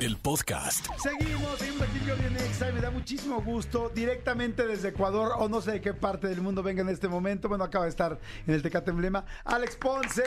el podcast. Seguimos, seguimos aquí en Exa y me da muchísimo gusto directamente desde Ecuador o no sé de qué parte del mundo venga en este momento. Bueno, acaba de estar en el Tecate Emblema. Alex Ponce,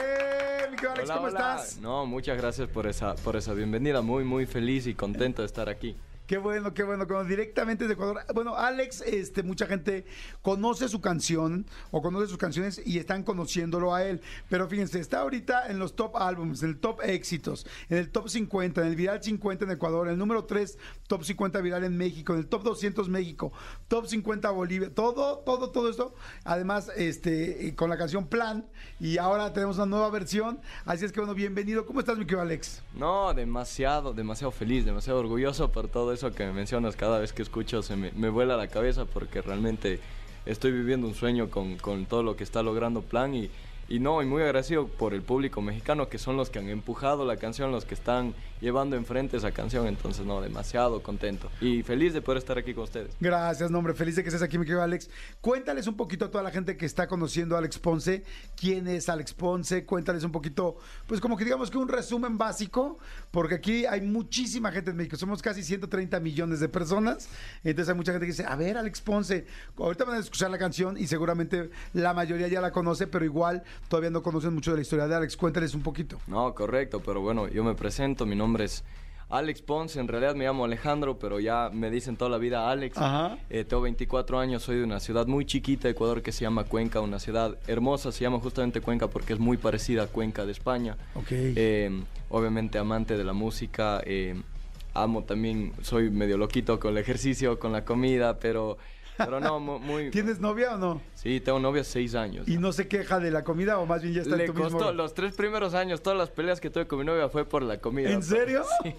mi querido Alex, Hola, ¿cómo hola. estás? No, muchas gracias por esa, por esa bienvenida. Muy, muy feliz y contento de estar aquí. Qué bueno, qué bueno, directamente desde Ecuador. Bueno, Alex, este, mucha gente conoce su canción o conoce sus canciones y están conociéndolo a él. Pero fíjense, está ahorita en los top álbumes, en el top éxitos, en el top 50, en el viral 50 en Ecuador, en el número 3, top 50 viral en México, en el top 200 México, top 50 Bolivia, todo, todo, todo esto. Además, este, eh, con la canción Plan y ahora tenemos una nueva versión. Así es que bueno, bienvenido. ¿Cómo estás, mi querido Alex? No, demasiado, demasiado feliz, demasiado orgulloso por todo eso que me mencionas. Cada vez que escucho se me, me vuela la cabeza porque realmente estoy viviendo un sueño con, con todo lo que está logrando Plan y, y no, y muy agradecido por el público mexicano que son los que han empujado la canción, los que están llevando enfrente esa canción. Entonces, no, demasiado contento y feliz de poder estar aquí con ustedes. Gracias, nombre. Feliz de que estés aquí, mi querido Alex. Cuéntales un poquito a toda la gente que está conociendo a Alex Ponce. ¿Quién es Alex Ponce? Cuéntales un poquito, pues como que digamos que un resumen básico, porque aquí hay muchísima gente en México. Somos casi 130 millones de personas. Entonces hay mucha gente que dice, a ver, Alex Ponce. Ahorita van a escuchar la canción y seguramente la mayoría ya la conoce, pero igual todavía no conocen mucho de la historia de Alex. Cuéntales un poquito. No, correcto, pero bueno, yo me presento, mi nombre es Alex Ponce, en realidad me llamo Alejandro, pero ya me dicen toda la vida Alex. Eh, tengo 24 años, soy de una ciudad muy chiquita de Ecuador que se llama Cuenca, una ciudad hermosa, se llama justamente Cuenca porque es muy parecida a Cuenca de España. Eh, obviamente amante de la música, eh, amo también, soy medio loquito con el ejercicio, con la comida, pero, pero no, mu- muy... ¿Tienes novia o no? Sí, tengo novia seis años. ¿Y no se queja de la comida o más bien ya está Le en tu mismo... costó los tres primeros años, todas las peleas que tuve con mi novia fue por la comida. ¿En serio? Sí,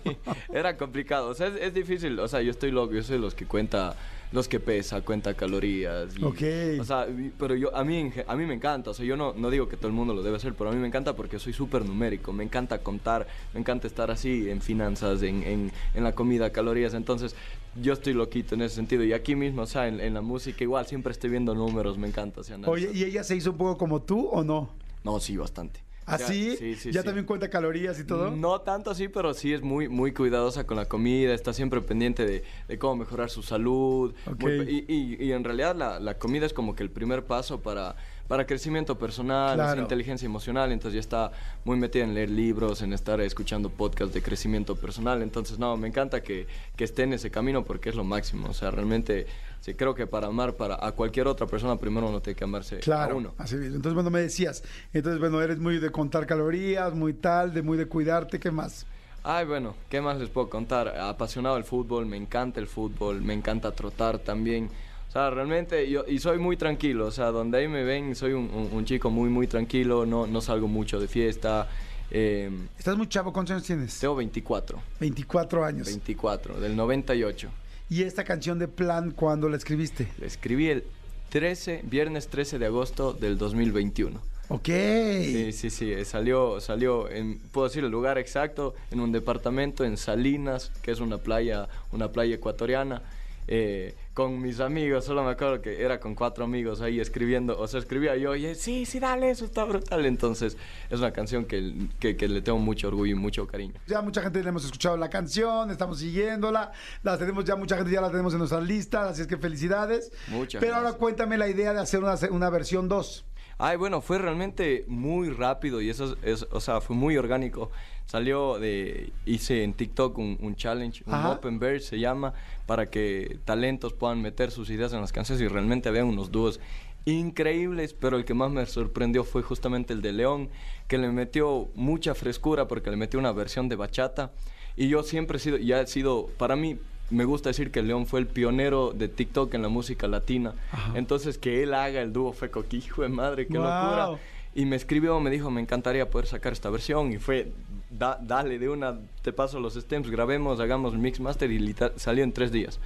era complicado. O sea, es, es difícil. O sea, yo estoy loco, yo soy los que cuenta, los que pesa, cuenta calorías. y- Ok. O sea, pero yo, a mí, a mí me encanta. O sea, yo no, no digo que todo el mundo lo debe hacer, pero a mí me encanta porque soy súper numérico. Me encanta contar, me encanta estar así en finanzas, en, en, en la comida, calorías. Entonces, yo estoy loquito en ese sentido. Y aquí mismo, o sea, en, en la música igual, siempre estoy viendo números, me encanta. o sea. Oye, ¿y ella se hizo un poco como tú o no? No, sí, bastante. ¿Ah, Ya- sí? Sí, ¿Ya sí. también cuenta calorías y todo? No tanto así, pero sí es muy, muy cuidadosa con la comida, está siempre pendiente de, de cómo mejorar su salud. Ok. Muy pe- y, y- y en realidad la, la comida es como que el primer paso para, para crecimiento personal, Claro. inteligencia emocional, entonces ya está muy metida en leer libros, en estar escuchando podcasts de crecimiento personal, entonces no, me encanta que, que esté en ese camino porque es lo máximo, o sea, realmente sí, creo que para amar para, a cualquier otra persona primero uno tiene que amarse a Claro, uno. así mismo. Entonces, bueno, me decías, entonces, bueno, eres muy de contar calorías, muy tal, de muy de cuidarte, ¿qué más? Ay, bueno, ¿qué más les puedo contar? Apasionado del fútbol, me encanta el fútbol, me encanta trotar también. Sea, realmente, yo, y soy muy tranquilo, o sea, donde ahí me ven, soy un, un- un chico muy, muy tranquilo, no, no salgo mucho de fiesta. eh, Estás muy chavo, ¿cuántos años tienes? tengo 24, 24 años. 24, del 98. ¿Y esta canción de Plan, cuándo la escribiste? La escribí el 13, viernes 13 de agosto del 2021. Ok. Sí, sí, sí, salió, salió, en, puedo decir el lugar exacto, en un departamento en Salinas, que es una playa, una playa ecuatoriana, eh, con mis amigos, solo me acuerdo que era con cuatro amigos ahí escribiendo, o sea, escribía yo, oye, sí, sí, dale, eso está brutal, entonces es una canción que, que, que le tengo mucho orgullo y mucho cariño. Ya mucha gente le hemos escuchado la canción, estamos siguiéndola, la tenemos ya, mucha gente ya la tenemos en nuestras listas, así es que felicidades. Muchas Pero ahora cuéntame la idea de hacer una, una versión 2. Ay, bueno, fue realmente muy rápido y eso es, es- o sea, fue muy orgánico. Salió de, hice en TikTok un, un challenge, un. Open Verse se llama, para que talentos puedan meter sus ideas en las canciones y realmente había unos dúos increíbles, pero el que más me sorprendió fue justamente el de León, que le metió mucha frescura porque le metió una versión de bachata. Y yo siempre he sido, ya he sido, para mí, me gusta decir que León fue el pionero de TikTok en la música latina. Entonces, que él haga el dúo fue coqui, hijo de madre, qué locura. Y me escribió, me dijo, me encantaría poder sacar esta versión. Y fue, da- dale de una, te paso los stems, grabemos, hagamos mix master y salió en tres días.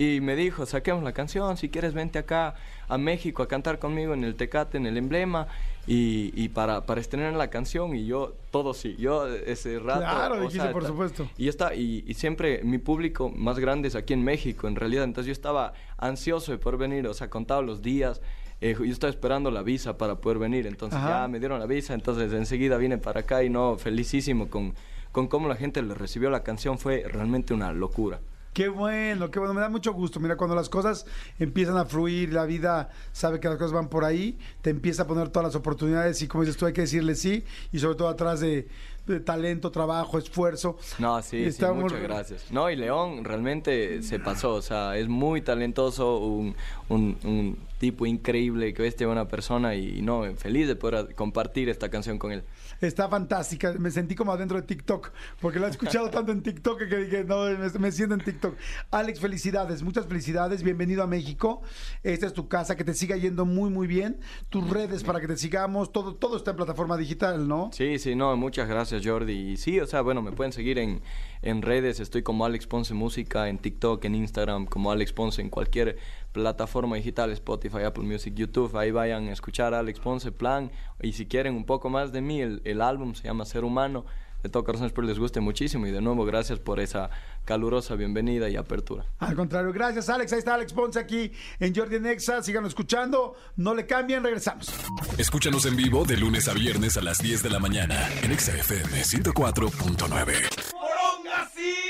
Y me dijo, saquemos la canción, si quieres vente acá a México a cantar conmigo en el Tecate, en el emblema, y, y para, para estrenar la canción, y yo, todo sí, yo ese rato... Claro, dijiste, sea, por supuesto. Y, estaba- y, y siempre mi público más grande es aquí en México, en realidad, entonces yo estaba ansioso de poder venir, o sea, contaba los días, eh, yo estaba esperando la visa para poder venir, entonces Ajá. ya me dieron la visa, entonces enseguida vine para acá y no, felicísimo con, con cómo la gente le recibió la canción, fue realmente una locura. Qué bueno, qué bueno, me da mucho gusto. Mira, cuando las cosas empiezan a fluir, la vida sabe que las cosas van por ahí, te empieza a poner todas las oportunidades y como dices tú, hay que decirle sí y sobre todo atrás de, de talento, trabajo, esfuerzo. No, sí, sí, Estamos- muchas gracias. No, y León realmente se pasó, o sea, es muy talentoso, un, un, un tipo increíble, que bestia buena persona y no, feliz de poder compartir esta canción con él. Está fantástica, me sentí como adentro de TikTok, porque la he escuchado tanto en TikTok que dije, no, me, me siento en TikTok. Alex, felicidades, muchas felicidades, bienvenido a México. Esta es tu casa, que te siga yendo muy, muy bien. Tus redes para que te sigamos, todo, todo está en plataforma digital, ¿no? Sí, sí, no, muchas gracias Jordi. Y sí, o sea, bueno, me pueden seguir en, en redes, estoy como Alex Ponce Música, en TikTok, en Instagram, como Alex Ponce, en cualquier plataforma digital, Spotify, Apple Music, YouTube, ahí vayan a escuchar a Alex Ponce Plan. Y si quieren un poco más de mí, el álbum se llama Ser Humano, de todo corazón espero les guste muchísimo. Y de nuevo, gracias por esa calurosa bienvenida y apertura. Al contrario, gracias Alex. Ahí está Alex Ponce aquí en Jordi Nexa. Síganlo escuchando, no le cambien, regresamos. Escúchanos en vivo de lunes a viernes a las 10 de la mañana en Exa FM 104.9.